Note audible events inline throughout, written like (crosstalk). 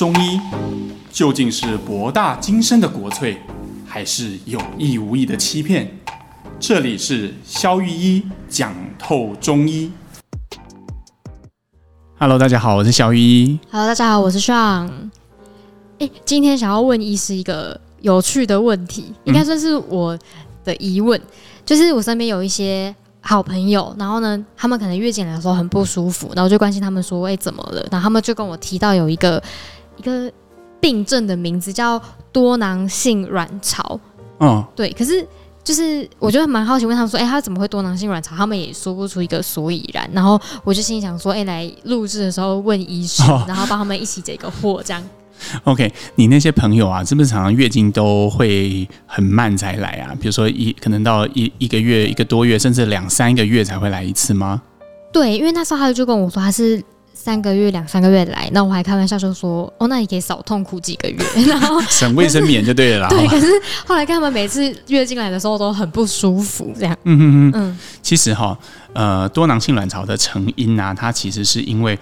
中医究竟是博大精深的国粹，还是有意无意的欺骗？这里是肖玉一讲透中医。Hello，大家好，我是肖玉一。Hello，大家好，我是 Sean。诶，今天想要问医师一个有趣的问题，应该算是我的疑问，嗯、就是我身边有一些。好朋友，然后呢，他们可能月经来的时候很不舒服，然后我就关心他们说：“哎，怎么了？”然后他们就跟我提到有一个一个病症的名字叫多囊性卵巢。嗯，对。可是就是我觉得蛮好奇，问他们说：“哎，他怎么会多囊性卵巢？”他们也说不出一个所以然。然后我就心里想说：“哎，来录制的时候问医生，然后帮他们一起解个惑，这样。” OK，你那些朋友啊，是不是常常月经都会很慢才来啊？比如说一可能到一一个月、一个多月，甚至两三个月才会来一次吗？对，因为那时候他就跟我说他是三个月、两三个月来，那我还开玩笑就说：“哦，那你可以少痛苦几个月，(laughs) 然后 (laughs) 省卫生棉就对了啦。(laughs) ”对，可是后来看他们每次月经来的时候都很不舒服，这样。嗯嗯嗯嗯。其实哈，呃，多囊性卵巢的成因啊，它其实是因为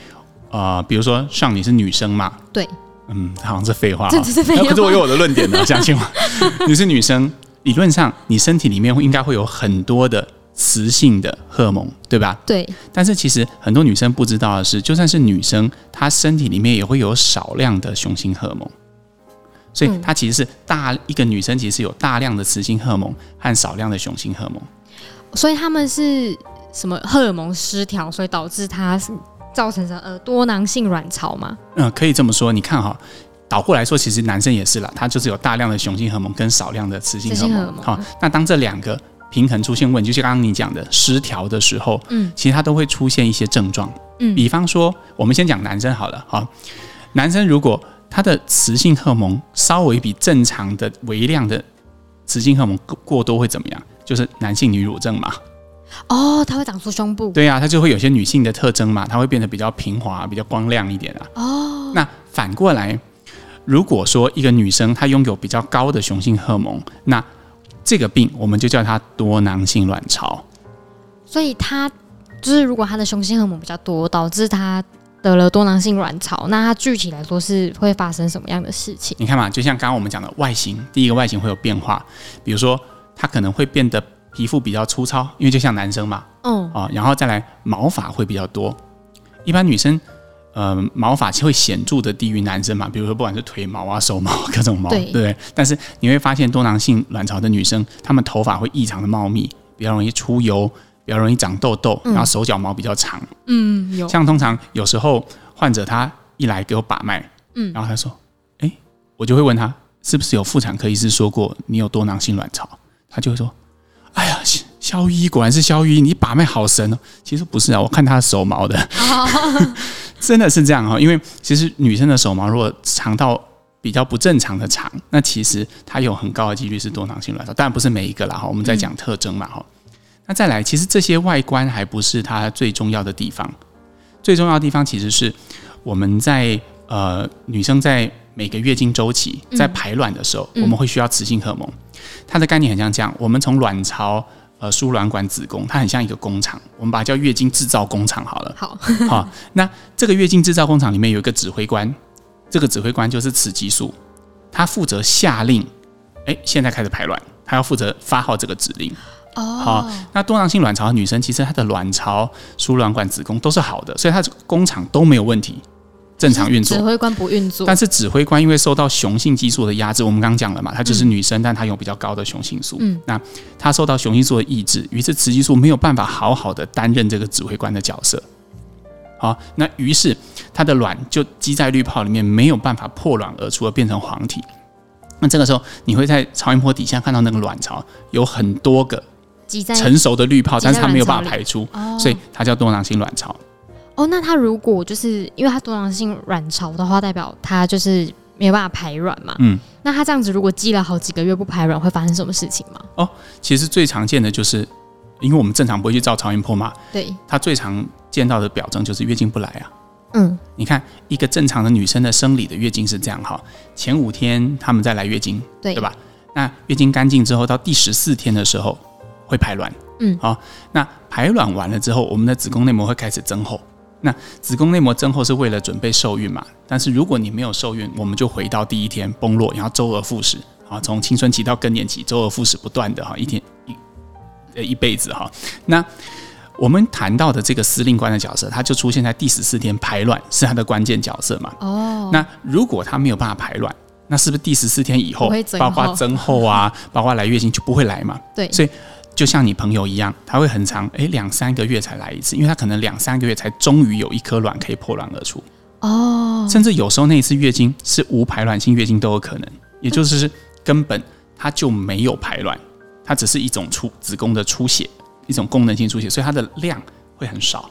呃，比如说像你是女生嘛，对。嗯，好像是废话，这只是废话。可是我有我的论点的，相信我。你是女生，理论上你身体里面应该会有很多的雌性的荷尔蒙，对吧？对。但是其实很多女生不知道的是，就算是女生，她身体里面也会有少量的雄性荷尔蒙。所以她其实是大一个女生，其实是有大量的雌性荷尔蒙和少量的雄性荷尔蒙。所以他们是什么荷尔蒙失调，所以导致她。造成的呃多囊性卵巢吗？嗯，可以这么说。你看哈，倒过来说，其实男生也是啦，他就是有大量的雄性荷尔蒙跟少量的雌性荷尔蒙。好，那当这两个平衡出现问题，就是刚刚你讲的失调的时候，嗯，其实它都会出现一些症状。嗯，比方说，我们先讲男生好了。好，男生如果他的雌性荷尔蒙稍微比正常的微量的雌性荷尔蒙过多，会怎么样？就是男性女乳症嘛。哦，它会长出胸部。对呀、啊，它就会有些女性的特征嘛，它会变得比较平滑、比较光亮一点啊。哦，那反过来，如果说一个女生她拥有比较高的雄性荷尔蒙，那这个病我们就叫它多囊性卵巢。所以它就是如果它的雄性荷尔蒙比较多，导致它得了多囊性卵巢，那它具体来说是会发生什么样的事情？你看嘛，就像刚刚我们讲的外形，第一个外形会有变化，比如说它可能会变得。皮肤比较粗糙，因为就像男生嘛，嗯啊，然后再来毛发会比较多。一般女生，呃，毛发会显著的低于男生嘛，比如说不管是腿毛啊、手毛各种毛，对，对不对？但是你会发现多囊性卵巢的女生，她们头发会异常的茂密，比较容易出油，比较容易长痘痘，然后手脚毛比较长。嗯，有。像通常有时候患者他一来给我把脉，嗯，然后他说，哎，我就会问他是不是有妇产科医师说过你有多囊性卵巢，他就会说。哎呀，肖医果然是肖医，你把脉好神哦。其实不是啊，我看他的手毛的，真的是这样哈。因为其实女生的手毛如果长到比较不正常的长，那其实它有很高的几率是多囊性卵巢，当然不是每一个啦哈。我们在讲特征嘛哈。那再来，其实这些外观还不是它最重要的地方，最重要的地方其实是我们在呃女生在每个月经周期在排卵的时候，我们会需要雌性荷尔蒙。它的概念很像这样，我们从卵巢、呃输卵管、子宫，它很像一个工厂，我们把它叫月经制造工厂好了。好，好，那这个月经制造工厂里面有一个指挥官，这个指挥官就是雌激素，他负责下令，哎，现在开始排卵，他要负责发号这个指令。哦，好，那多囊性卵巢的女生，其实她的卵巢、输卵管、子宫都是好的，所以她工厂都没有问题。正常运作，指挥官不运作，但是指挥官因为受到雄性激素的压制，我们刚刚讲了嘛，她就是女生，嗯、但她有比较高的雄性素，嗯，那她受到雄性素的抑制，于是雌激素没有办法好好的担任这个指挥官的角色，好，那于是她的卵就积在滤泡里面，没有办法破卵而出而变成黄体，那这个时候你会在超音波底下看到那个卵巢有很多个成熟的滤泡，但是它没有办法排出，所以它叫多囊性卵巢。哦，那他如果就是因为他多囊性卵巢的话，代表他就是没有办法排卵嘛？嗯，那他这样子如果积了好几个月不排卵，会发生什么事情吗？哦，其实最常见的就是，因为我们正常不会去照超音波嘛，对，他最常见到的表征就是月经不来啊。嗯，你看一个正常的女生的生理的月经是这样哈，前五天她们在来月经，对，对吧？那月经干净之后，到第十四天的时候会排卵。嗯，好，那排卵完了之后，我们的子宫内膜会开始增厚。那子宫内膜增厚是为了准备受孕嘛？但是如果你没有受孕，我们就回到第一天崩落，然后周而复始啊，从青春期到更年期，周而复始不断的哈，一天一呃一辈子哈。那我们谈到的这个司令官的角色，他就出现在第十四天排卵，是他的关键角色嘛？哦。那如果他没有办法排卵，那是不是第十四天以后，包括增厚啊，(laughs) 包括来月经就不会来嘛？对。所以就像你朋友一样，他会很长，诶，两三个月才来一次，因为他可能两三个月才终于有一颗卵可以破卵而出。哦。甚至有时候那一次月经是无排卵性月经都有可能，也就是根本他就没有排卵，它只是一种出子宫的出血。一种功能性出血，所以它的量会很少。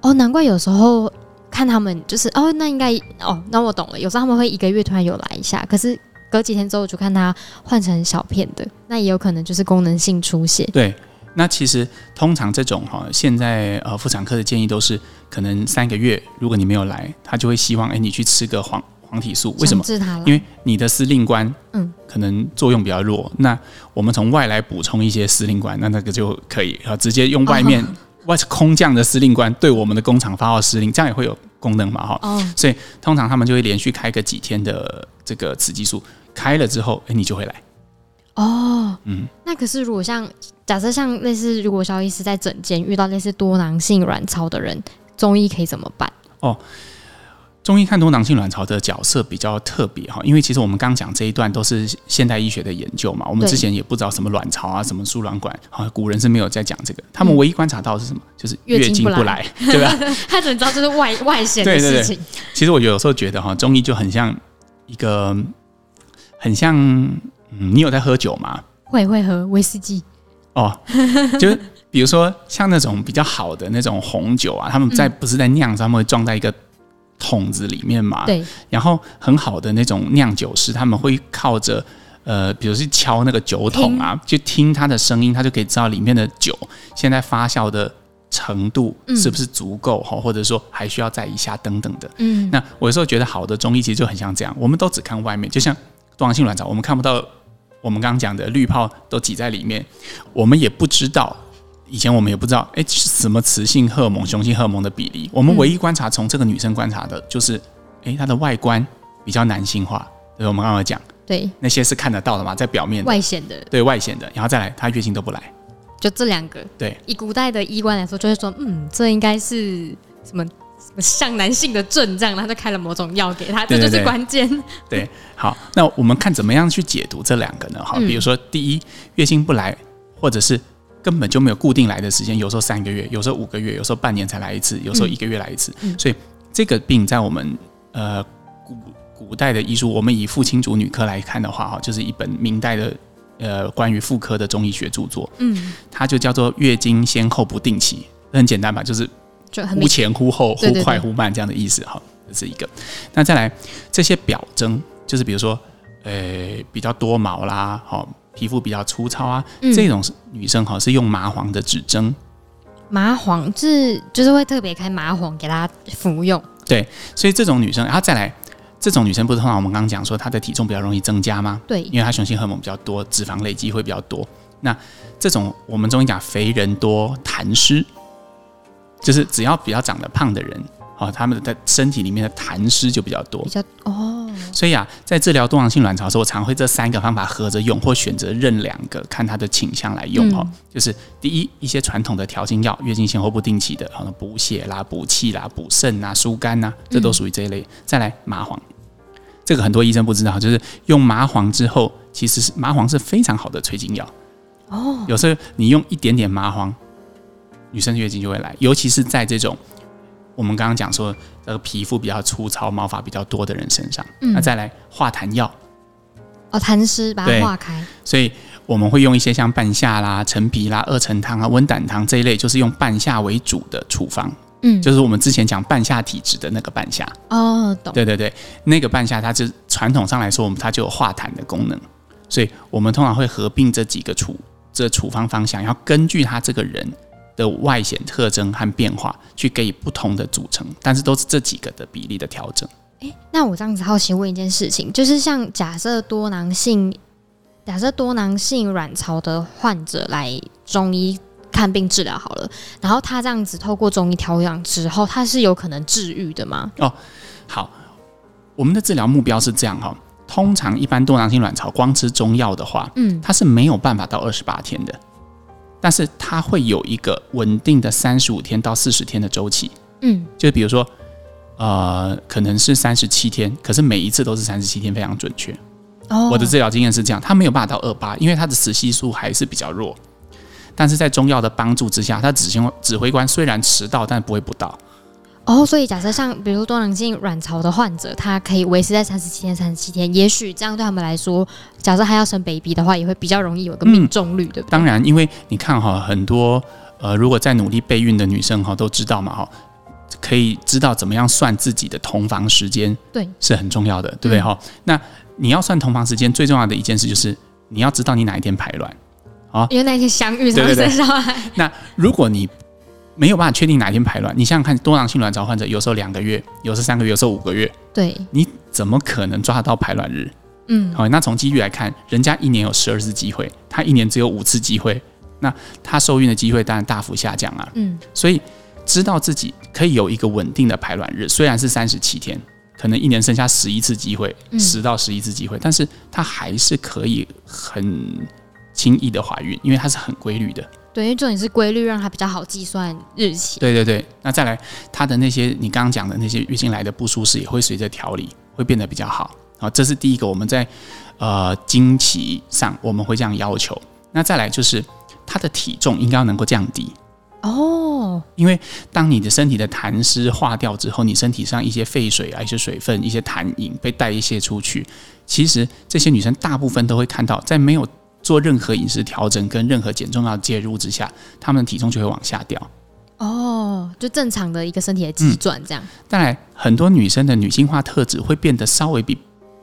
哦，难怪有时候看他们就是哦，那应该哦，那我懂了。有时候他们会一个月突然有来一下，可是隔几天之后就看他换成小片的，那也有可能就是功能性出血。对，那其实通常这种哈，现在呃妇产科的建议都是可能三个月，如果你没有来，他就会希望哎你去吃个黄。黄体素为什么？因为你的司令官，嗯，可能作用比较弱。嗯、那我们从外来补充一些司令官，那那个就可以啊，直接用外面 (laughs) 外空降的司令官对我们的工厂发号施令，这样也会有功能嘛？哈。哦。所以通常他们就会连续开个几天的这个雌激素，开了之后，哎，你就会来。哦。嗯。那可是如果像假设像类似，如果萧医师在诊间遇到类似多囊性卵巢的人，中医可以怎么办？哦。中医看多囊性卵巢的角色比较特别哈，因为其实我们刚讲这一段都是现代医学的研究嘛，我们之前也不知道什么卵巢啊，什么输卵管啊，古人是没有在讲这个，他们唯一观察到是什么？就是月经不来，(laughs) 对吧？(laughs) 他只能知道这是外外显的事情。其实我有时候觉得哈，中医就很像一个，很像，嗯，你有在喝酒吗？会会喝威士忌哦，(laughs) 就是比如说像那种比较好的那种红酒啊，他们在不是在酿，他们会装在一个。桶子里面嘛，对，然后很好的那种酿酒师，他们会靠着呃，比如去敲那个酒桶啊，听就听它的声音，他就可以知道里面的酒现在发酵的程度是不是足够哈，嗯、或者说还需要再一下等等的。嗯，那我有时候觉得好的中医其实就很像这样，我们都只看外面，就像多囊性卵巢，我们看不到我们刚刚讲的滤泡都挤在里面，我们也不知道。以前我们也不知道，哎，什么雌性荷尔蒙、雄性荷尔蒙的比例？我们唯一观察从这个女生观察的就是，哎，她的外观比较男性化。对，我们刚刚讲，对，那些是看得到的嘛，在表面外显的，对外显的，然后再来，她月经都不来，就这两个。对，以古代的医官来说，就会说，嗯，这应该是什么什么像男性的症状，然后就开了某种药给他，这就是关键。(laughs) 对，好，那我们看怎么样去解读这两个呢？好，比如说第一，月经不来，或者是。根本就没有固定来的时间，有时候三个月，有时候五个月，有时候半年才来一次，有时候一个月来一次。嗯、所以这个病在我们呃古古代的医书，我们以《傅青主女科》来看的话，哈，就是一本明代的呃关于妇科的中医学著作。嗯，它就叫做月经先后不定期，很简单吧，就是忽前忽后，忽快忽慢这样的意思。哈，这是一个。那再来这些表征，就是比如说呃比较多毛啦，好。皮肤比较粗糙啊，嗯、这种女生哈是用麻黄的指针，麻黄是就是会特别开麻黄给她服用。对，所以这种女生，然后再来，这种女生不是通常我们刚刚讲说她的体重比较容易增加吗？对，因为她雄性荷尔蒙比较多，脂肪累积会比较多。那这种我们中医讲肥人多痰湿，就是只要比较长得胖的人。哦，他们的身体里面的痰湿就比较多，比较哦。所以啊，在治疗多囊性卵巢的时候，我常会这三个方法合着用，或选择任两个，看他的倾向来用哦。嗯、就是第一，一些传统的调经药，月经前后不定期的，可能补血啦、补气啦、补肾啊、疏肝呐，这都属于这一类。嗯、再来麻黄，这个很多医生不知道，就是用麻黄之后，其实是麻黄是非常好的催经药哦。有时候你用一点点麻黄，女生月经就会来，尤其是在这种。我们刚刚讲说，这个皮肤比较粗糙、毛发比较多的人身上，嗯、那再来化痰药，哦，痰湿把它化开。所以我们会用一些像半夏啦、陈皮啦、二陈汤啊、温胆汤这一类，就是用半夏为主的处方。嗯，就是我们之前讲半夏体质的那个半夏。哦，懂。对对对，那个半夏，它就传统上来说，我们它就有化痰的功能。所以我们通常会合并这几个处这处方方向，要根据他这个人。的外显特征和变化，去给予不同的组成，但是都是这几个的比例的调整。诶，那我这样子好奇问一件事情，就是像假设多囊性，假设多囊性卵巢的患者来中医看病治疗好了，然后他这样子透过中医调养之后，他是有可能治愈的吗？哦，好，我们的治疗目标是这样哈。通常一般多囊性卵巢光吃中药的话，嗯，它是没有办法到二十八天的，但是它会有一个稳定的三十五天到四十天的周期，嗯，就比如说，呃，可能是三十七天，可是每一次都是三十七天，非常准确。哦，我的治疗经验是这样，它没有办法到二八，因为它的雌激素还是比较弱，但是在中药的帮助之下，它指挥指挥官虽然迟到，但不会不到。哦，所以假设像比如多囊性卵巢的患者，他可以维持在三十七天，三十七天，也许这样对他们来说，假设他要生 baby 的话，也会比较容易有个命中率，对不对？当然，因为你看哈，很多呃，如果在努力备孕的女生哈，都知道嘛哈，可以知道怎么样算自己的同房时间，对，是很重要的，对不对哈？那你要算同房时间，最重要的一件事就是你要知道你哪一天排卵，啊，因为那天相遇才会生小孩。那如果你没有办法确定哪一天排卵，你想想看，多囊性卵巢患者有时候两个月，有时候三个月，有时候五个月，对，你怎么可能抓得到排卵日？嗯，好，那从几率来看，人家一年有十二次机会，他一年只有五次机会，那他受孕的机会当然大幅下降啊。嗯，所以知道自己可以有一个稳定的排卵日，虽然是三十七天，可能一年剩下十一次机会，十到十一次机会，但是他还是可以很轻易的怀孕，因为它是很规律的。对，因为重点是规律，让它比较好计算日期。对对对，那再来，它的那些你刚刚讲的那些月经来的不舒适，也会随着调理会变得比较好。好，这是第一个，我们在呃经期上我们会这样要求。那再来就是它的体重应该要能够降低哦，因为当你的身体的痰湿化掉之后，你身体上一些废水啊、一些水分、一些痰饮被代谢出去，其实这些女生大部分都会看到，在没有做任何饮食调整跟任何减重药介入之下，他们的体重就会往下掉。哦，就正常的一个身体的自转这样。当然、嗯，很多女生的女性化特质会变得稍微比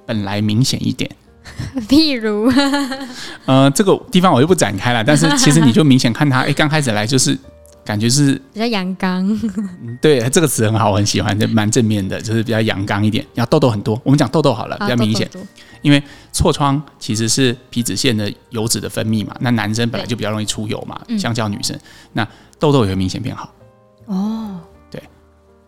本来明显一点。(laughs) 譬如，(laughs) 呃，这个地方我就不展开了。但是其实你就明显看她，哎，刚开始来就是感觉是比较阳刚。(laughs) 对，这个词很好，我很喜欢，就蛮正面的，就是比较阳刚一点。然后痘痘很多，我们讲痘痘好了，比较明显。啊因为痤疮其实是皮脂腺的油脂的分泌嘛，那男生本来就比较容易出油嘛，相较女生，那痘痘也会明显变好。哦，对，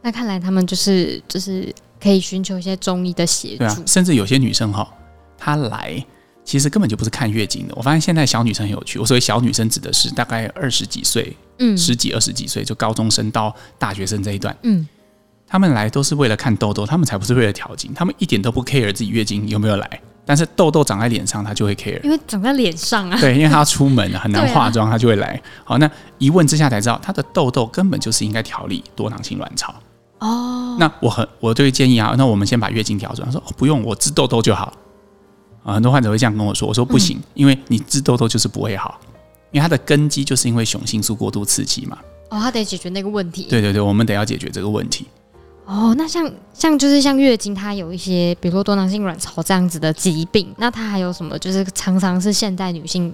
那看来他们就是就是可以寻求一些中医的协助。对啊，甚至有些女生哈，她来其实根本就不是看月经的。我发现现在小女生很有趣，我所谓小女生指的是大概二十几岁，嗯，十几二十几岁，就高中生到大学生这一段，嗯。他们来都是为了看痘痘，他们才不是为了调经，他们一点都不 care 自己月经有没有来，但是痘痘长在脸上，他就会 care，因为长在脸上啊。对，因为他要出门很难化妆，他就会来。好，那一问之下才知道，他的痘痘根本就是应该调理多囊性卵巢。哦，那我很我就会建议啊，那我们先把月经调转。他说、哦、不用，我治痘痘就好。啊，很多患者会这样跟我说，我说不行，嗯、因为你治痘痘就是不会好，因为它的根基就是因为雄性素过度刺激嘛。哦，他得解决那个问题。对对对，我们得要解决这个问题。哦，那像像就是像月经，它有一些，比如说多囊性卵巢这样子的疾病，那它还有什么？就是常常是现代女性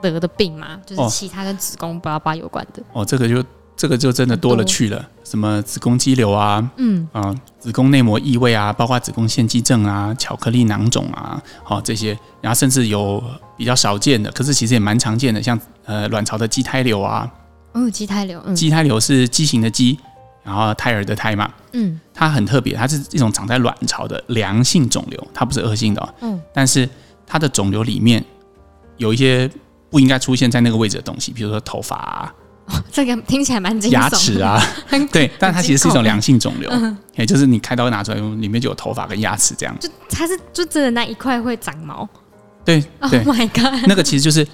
得的病吗？就是其他跟子宫巴拉巴有关的。哦，这个就这个就真的多了去了，什么子宫肌瘤啊，嗯啊，子宫内膜异位啊，包括子宫腺肌症啊，巧克力囊肿啊，好、哦、这些，然后甚至有比较少见的，可是其实也蛮常见的，像呃卵巢的畸胎瘤啊。哦，畸胎瘤，嗯，畸胎瘤是畸形的畸。然后胎儿的胎嘛，嗯，它很特别，它是一种长在卵巢的良性肿瘤，它不是恶性的，哦，嗯，但是它的肿瘤里面有一些不应该出现在那个位置的东西，比如说头发啊，哦，这个听起来蛮惊悚，牙齿啊，(laughs) 对，但它其实是一种良性肿瘤，也就是你开刀拿出来，里面就有头发跟牙齿这样，就它是就真的那一块会长毛，对，对，Oh my God，那个其实就是。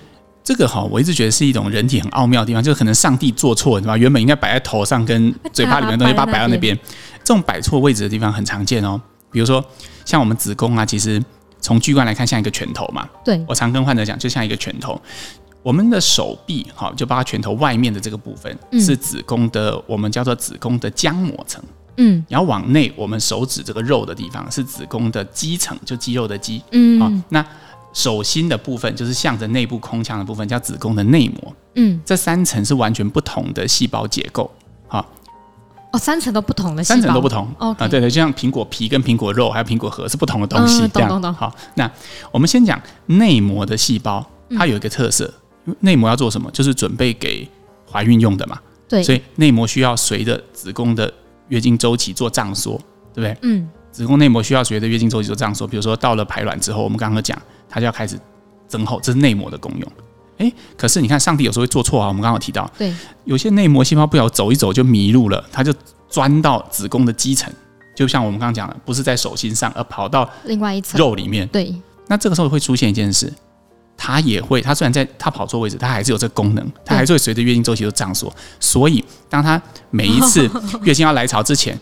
这个哈，我一直觉得是一种人体很奥妙的地方，就是可能上帝做错，是吧？原本应该摆在头上跟嘴巴里面的东西，把它摆到那边。这种摆错位置的地方很常见哦。比如说，像我们子宫啊，其实从巨观来看像一个拳头嘛。对。我常跟患者讲，就像一个拳头。我们的手臂哈，就包括拳头外面的这个部分，是子宫的，我们叫做子宫的浆膜层。嗯。然后往内，我们手指这个肉的地方是子宫的肌层，就肌肉的肌。嗯。好，那。手心的部分就是向着内部空腔的部分，叫子宫的内膜。嗯，这三层是完全不同的细胞结构。好，哦，三层都不同的三层都不同。哦，啊，对对，就像苹果皮跟苹果肉还有苹果核是不同的东西。懂懂懂。好，那我们先讲内膜的细胞，它有一个特色，内膜要做什么？就是准备给怀孕用的嘛，对，所以内膜需要随着子宫的月经周期做胀缩，对不对？嗯，子宫内膜需要随着月经周期做胀缩，比如说到了排卵之后，我们刚刚讲，它就要开始增厚，这是内膜的功用。哎，可是你看，上帝有时候会做错啊。我们刚刚有提到，对，有些内膜细胞不晓走一走就迷路了，它就钻到子宫的基层，就像我们刚刚讲的，不是在手心上，而跑到另外一层肉里面。对，那这个时候会出现一件事，它也会，它虽然在它跑错位置，它还是有这个功能，它还是会随着月经周期都胀缩。所以，当它每一次 (laughs) 月经要来潮之前，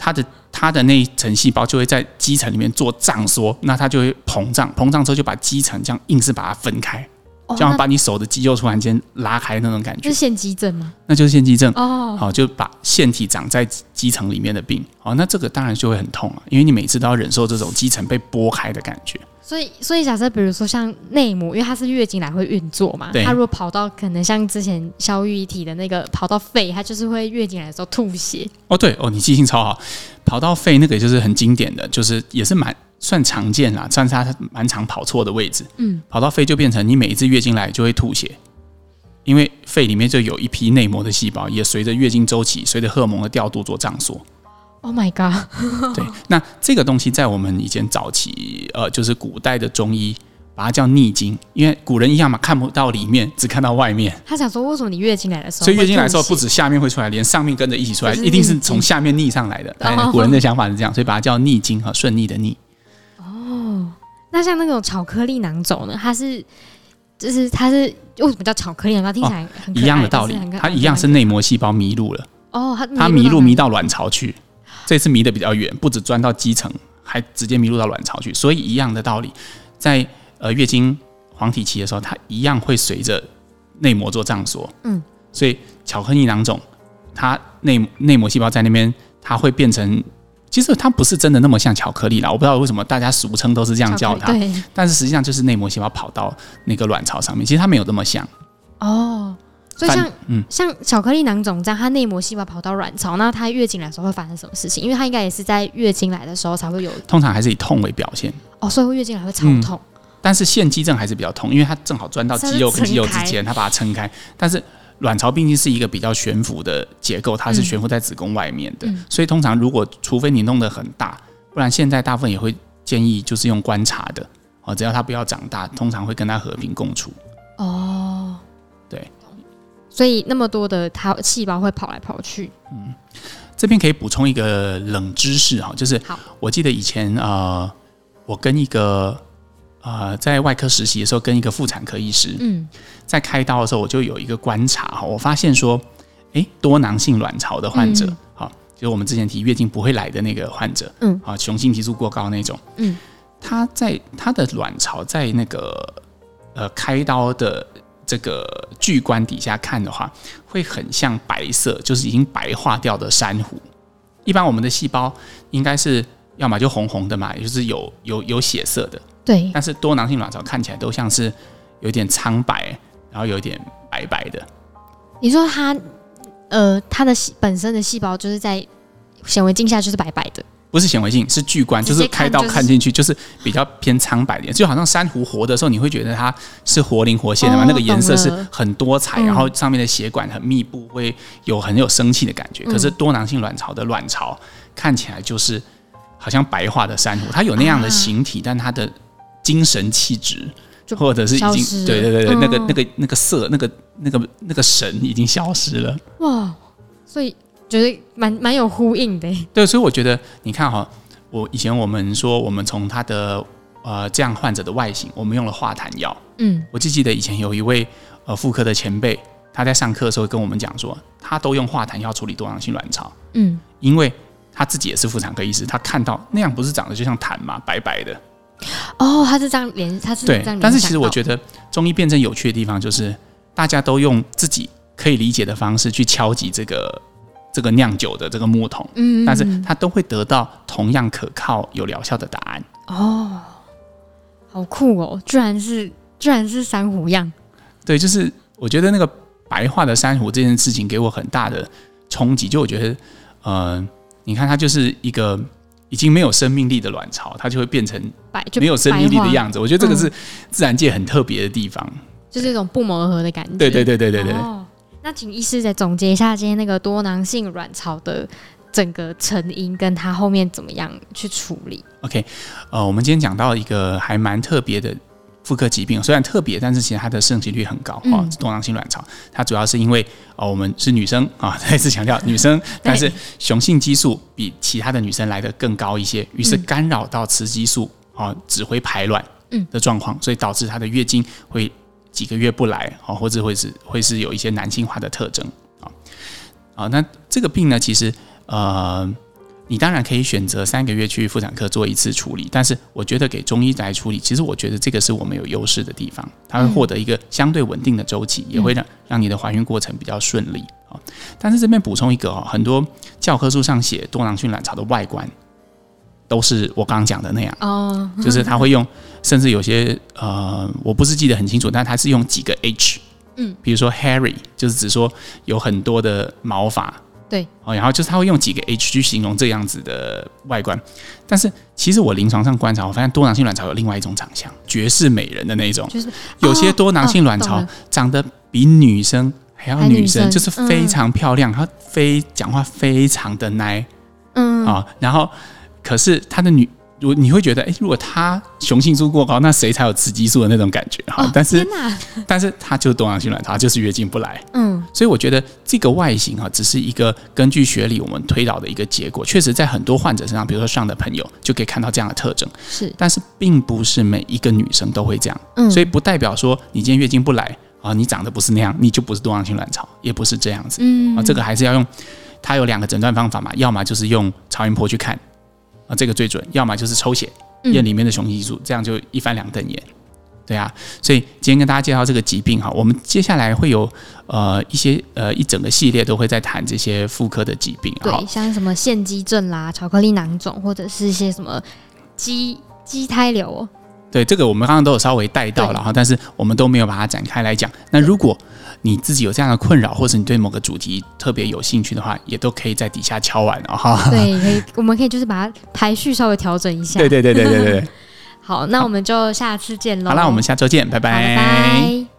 它的它的那一层细胞就会在肌层里面做胀缩，那它就会膨胀，膨胀之后就把肌层这样硬是把它分开。这样把你手的肌肉突然间拉开那种感觉，是腺肌症吗？那就是腺肌症哦。好，就把腺体长在肌层里面的病。好，那这个当然就会很痛了，因为你每次都要忍受这种肌层被剥开的感觉。所以，所以假设比如说像内膜，因为它是月经来会运作嘛，它如果跑到可能像之前萧御医提的那个跑到肺，它就是会月经来的时候吐血。哦，对哦，你记性超好，跑到肺那个就是很经典的，就是也是蛮。算常见啦，算是它蛮常跑错的位置。嗯，跑到肺就变成你每一次月经来就会吐血，因为肺里面就有一批内膜的细胞，也随着月经周期，随着荷尔蒙的调度做胀缩。Oh my god！(laughs) 对，那这个东西在我们以前早期，呃，就是古代的中医把它叫逆经，因为古人一样嘛，看不到里面，只看到外面。他想说，为什么你月经来的时候，所以月经来的时候不止下面会出来，连上面跟着一起出来，一定是从下面逆上来的。(laughs) 古人的想法是这样，所以把它叫逆经和顺逆的逆。那像那种巧克力囊肿呢？它是，就是它是为什么叫巧克力囊肿？听起来很一样的道理，它一样是内膜细胞迷路了。哦，它迷路迷到卵巢去，这次迷得比较远，不止钻到基层，还直接迷路到卵巢去。所以一样的道理，在呃月经黄体期的时候，它一样会随着内膜做胀缩。嗯，所以巧克力囊肿，它内内膜细胞在那边，它会变成。其实它不是真的那么像巧克力啦，我不知道为什么大家俗称都是这样叫它。对。但是实际上就是内膜细胞跑到那个卵巢上面，其实它没有这么像。哦，所以像嗯像巧克力囊肿这样，它内膜细胞跑到卵巢，那它月经来的时候会发生什么事情？因为它应该也是在月经来的时候才会有。通常还是以痛为表现。哦，所以会月经来会超痛。嗯、但是腺肌症还是比较痛，因为它正好钻到肌肉跟肌肉之间，它把它撑开。但是。卵巢毕竟是一个比较悬浮的结构，它是悬浮在子宫外面的，嗯、所以通常如果除非你弄得很大，不然现在大部分也会建议就是用观察的，哦，只要它不要长大，通常会跟它和平共处。哦，对，所以那么多的它细胞会跑来跑去。嗯，这边可以补充一个冷知识哈，就是我记得以前呃，我跟一个。呃，在外科实习的时候，跟一个妇产科医师，嗯，在开刀的时候，我就有一个观察哈，我发现说，诶，多囊性卵巢的患者，好、嗯，就是我们之前提月经不会来的那个患者，嗯，啊，雄性激素过高那种，嗯，他在他的卵巢在那个呃开刀的这个巨观底下看的话，会很像白色，就是已经白化掉的珊瑚。一般我们的细胞应该是要么就红红的嘛，也就是有有有血色的。对，但是多囊性卵巢看起来都像是有点苍白，然后有点白白的。你说它，呃，它的本身的细胞就是在显微镜下就是白白的，不是显微镜，是巨观，就是开刀看进去就是比较偏苍白的，就好像珊瑚活的时候，你会觉得它是活灵活现的嘛，哦、那个颜色是很多彩，然后上面的血管很密布，会有很有生气的感觉。嗯、可是多囊性卵巢的卵巢看起来就是好像白化的珊瑚，它有那样的形体，啊、但它的。精神气质，或者是已经对对对对，嗯、那个那个那个色，那个那个那个神已经消失了。哇，所以觉得蛮蛮有呼应的。对，所以我觉得你看哈，我以前我们说，我们从他的呃这样患者的外形，我们用了化痰药。嗯，我记记得以前有一位呃妇科的前辈，他在上课的时候跟我们讲说，他都用化痰药处理多囊性卵巢。嗯，因为他自己也是妇产科医师，他看到那样不是长得就像痰嘛，白白的。哦，他是这样连，他是这样连。但是其实我觉得中医辩证有趣的地方就是，大家都用自己可以理解的方式去敲击这个这个酿酒的这个木桶，嗯，但是他都会得到同样可靠有疗效的答案。哦，好酷哦！居然是居然是珊瑚样。对，就是我觉得那个白化的珊瑚这件事情给我很大的冲击。就我觉得，呃，你看它就是一个。已经没有生命力的卵巢，它就会变成没有生命力的样子。我觉得这个是自然界很特别的地方，就是一种不谋而合的感觉。对对对对对对。哦，那请医师再总结一下今天那个多囊性卵巢的整个成因，跟它后面怎么样去处理？OK，呃，我们今天讲到一个还蛮特别的妇科疾病，虽然特别，但是其实它的盛行率很高啊。嗯、多囊性卵巢，它主要是因为哦、呃，我们是女生啊，再次强调女生，但是雄性激素比其他的女生来的更高一些，于是干扰到雌激素啊，指挥排卵的状况，所以导致她的月经会。几个月不来，啊，或者会是会是有一些男性化的特征，啊，啊，那这个病呢，其实呃，你当然可以选择三个月去妇产科做一次处理，但是我觉得给中医来处理，其实我觉得这个是我们有优势的地方，它会获得一个相对稳定的周期，也会让让你的怀孕过程比较顺利，啊，但是这边补充一个哦，很多教科书上写多囊性卵巢的外观。都是我刚刚讲的那样。哦，就是他会用，甚至有些呃，我不是记得很清楚，但他是用几个 H，嗯，比如说 Harry，就是指说有很多的毛发，对，哦，然后就是他会用几个 H 去形容这样子的外观，但是其实我临床上观察，我发现多囊性卵巢有另外一种长相，绝世美人的那种，就是。有些多囊性卵巢长得比女生还要女生，就是非常漂亮，她非讲话非常的奶，嗯。啊，然后。可是她的女，如你会觉得，哎，如果他雄性素过高，那谁才有雌激素的那种感觉？哈、哦，但是，但是他就是多囊性卵巢，就是月经不来。嗯，所以我觉得这个外形哈，只是一个根据学理我们推导的一个结果。确实，在很多患者身上，比如说上的朋友，就可以看到这样的特征。是，但是并不是每一个女生都会这样。嗯，所以不代表说你今天月经不来啊，你长得不是那样，你就不是多囊性卵巢，也不是这样子。嗯，啊，这个还是要用，它有两个诊断方法嘛，要么就是用超音波去看。啊，这个最准，要么就是抽血验里面的雄性激素，这样就一翻两瞪眼，对啊。所以今天跟大家介绍这个疾病哈，我们接下来会有呃一些呃一整个系列都会在谈这些妇科的疾病，对，像什么腺肌症啦、巧克力囊肿，或者是一些什么畸畸胎瘤。对，这个我们刚刚都有稍微带到了哈，但是我们都没有把它展开来讲。那如果你自己有这样的困扰，或者你对某个主题特别有兴趣的话，也都可以在底下敲完哦哈。对，可以，我们可以就是把它排序稍微调整一下。对对对对对对。(laughs) 好，那我们就下次见喽。好，啦我们下周见，拜拜。拜拜。